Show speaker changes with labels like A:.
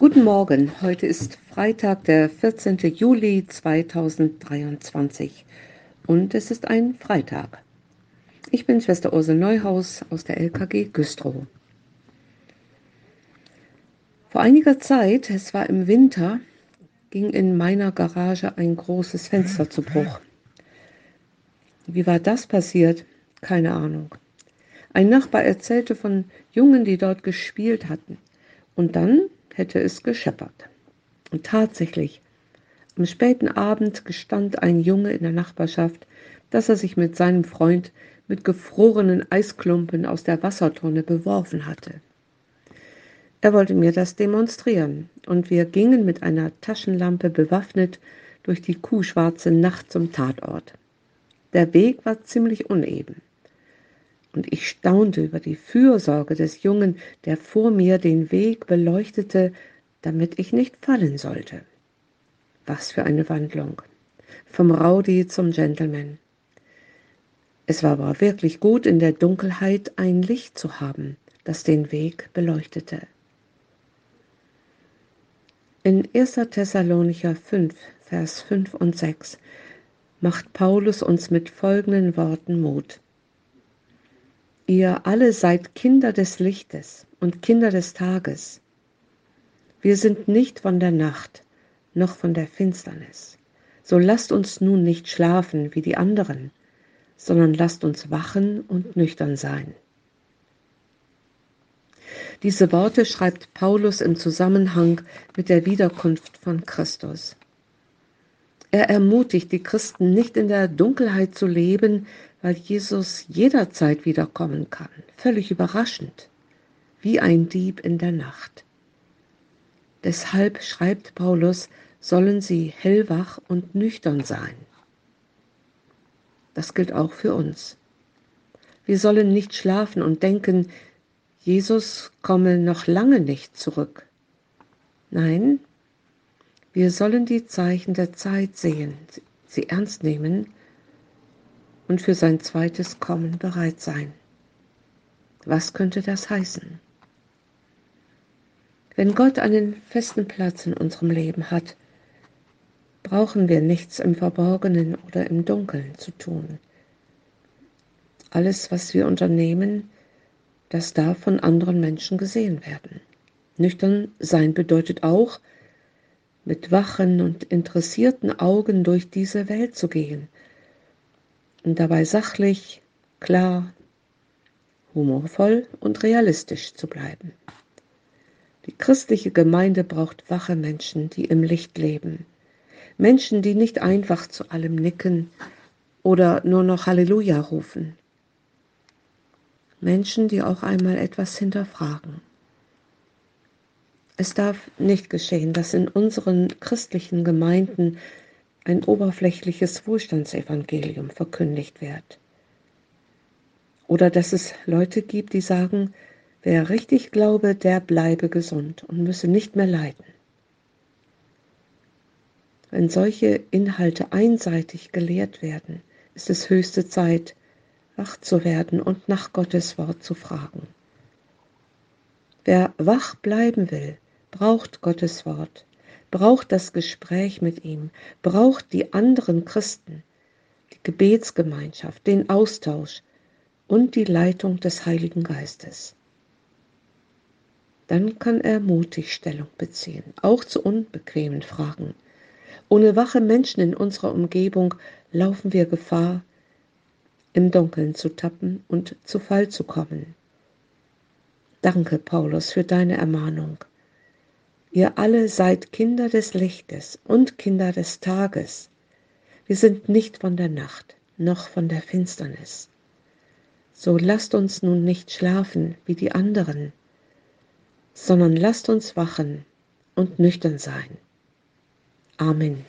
A: Guten Morgen, heute ist Freitag, der 14. Juli 2023 und es ist ein Freitag. Ich bin Schwester Ursel Neuhaus aus der LKG Güstrow. Vor einiger Zeit, es war im Winter, ging in meiner Garage ein großes Fenster zu Bruch. Wie war das passiert? Keine Ahnung. Ein Nachbar erzählte von Jungen, die dort gespielt hatten. Und dann hätte es gescheppert. Und tatsächlich, am späten Abend gestand ein Junge in der Nachbarschaft, dass er sich mit seinem Freund mit gefrorenen Eisklumpen aus der Wassertonne beworfen hatte. Er wollte mir das demonstrieren, und wir gingen mit einer Taschenlampe bewaffnet durch die kuhschwarze Nacht zum Tatort. Der Weg war ziemlich uneben und ich staunte über die Fürsorge des Jungen, der vor mir den Weg beleuchtete, damit ich nicht fallen sollte. Was für eine Wandlung. Vom Rowdy zum Gentleman. Es war aber wirklich gut, in der Dunkelheit ein Licht zu haben, das den Weg beleuchtete. In 1. Thessalonicher 5, Vers 5 und 6 macht Paulus uns mit folgenden Worten Mut. Ihr alle seid Kinder des Lichtes und Kinder des Tages. Wir sind nicht von der Nacht noch von der Finsternis. So lasst uns nun nicht schlafen wie die anderen, sondern lasst uns wachen und nüchtern sein. Diese Worte schreibt Paulus im Zusammenhang mit der Wiederkunft von Christus. Er ermutigt die Christen nicht in der Dunkelheit zu leben, weil Jesus jederzeit wiederkommen kann, völlig überraschend, wie ein Dieb in der Nacht. Deshalb schreibt Paulus, sollen sie hellwach und nüchtern sein. Das gilt auch für uns. Wir sollen nicht schlafen und denken, Jesus komme noch lange nicht zurück. Nein, wir sollen die Zeichen der Zeit sehen, sie ernst nehmen und für sein zweites Kommen bereit sein. Was könnte das heißen? Wenn Gott einen festen Platz in unserem Leben hat, brauchen wir nichts im Verborgenen oder im Dunkeln zu tun. Alles, was wir unternehmen, das darf von anderen Menschen gesehen werden. Nüchtern sein bedeutet auch, mit wachen und interessierten Augen durch diese Welt zu gehen und dabei sachlich, klar, humorvoll und realistisch zu bleiben. Die christliche Gemeinde braucht wache Menschen, die im Licht leben. Menschen, die nicht einfach zu allem nicken oder nur noch Halleluja rufen. Menschen, die auch einmal etwas hinterfragen. Es darf nicht geschehen, dass in unseren christlichen Gemeinden ein oberflächliches Wohlstandsevangelium verkündigt wird. Oder dass es Leute gibt, die sagen, wer richtig glaube, der bleibe gesund und müsse nicht mehr leiden. Wenn solche Inhalte einseitig gelehrt werden, ist es höchste Zeit, wach zu werden und nach Gottes Wort zu fragen. Wer wach bleiben will, braucht Gottes Wort braucht das Gespräch mit ihm, braucht die anderen Christen, die Gebetsgemeinschaft, den Austausch und die Leitung des Heiligen Geistes. Dann kann er mutig Stellung beziehen, auch zu unbequemen Fragen. Ohne wache Menschen in unserer Umgebung laufen wir Gefahr, im Dunkeln zu tappen und zu Fall zu kommen. Danke, Paulus, für deine Ermahnung. Ihr alle seid Kinder des Lichtes und Kinder des Tages. Wir sind nicht von der Nacht noch von der Finsternis. So lasst uns nun nicht schlafen wie die anderen, sondern lasst uns wachen und nüchtern sein. Amen.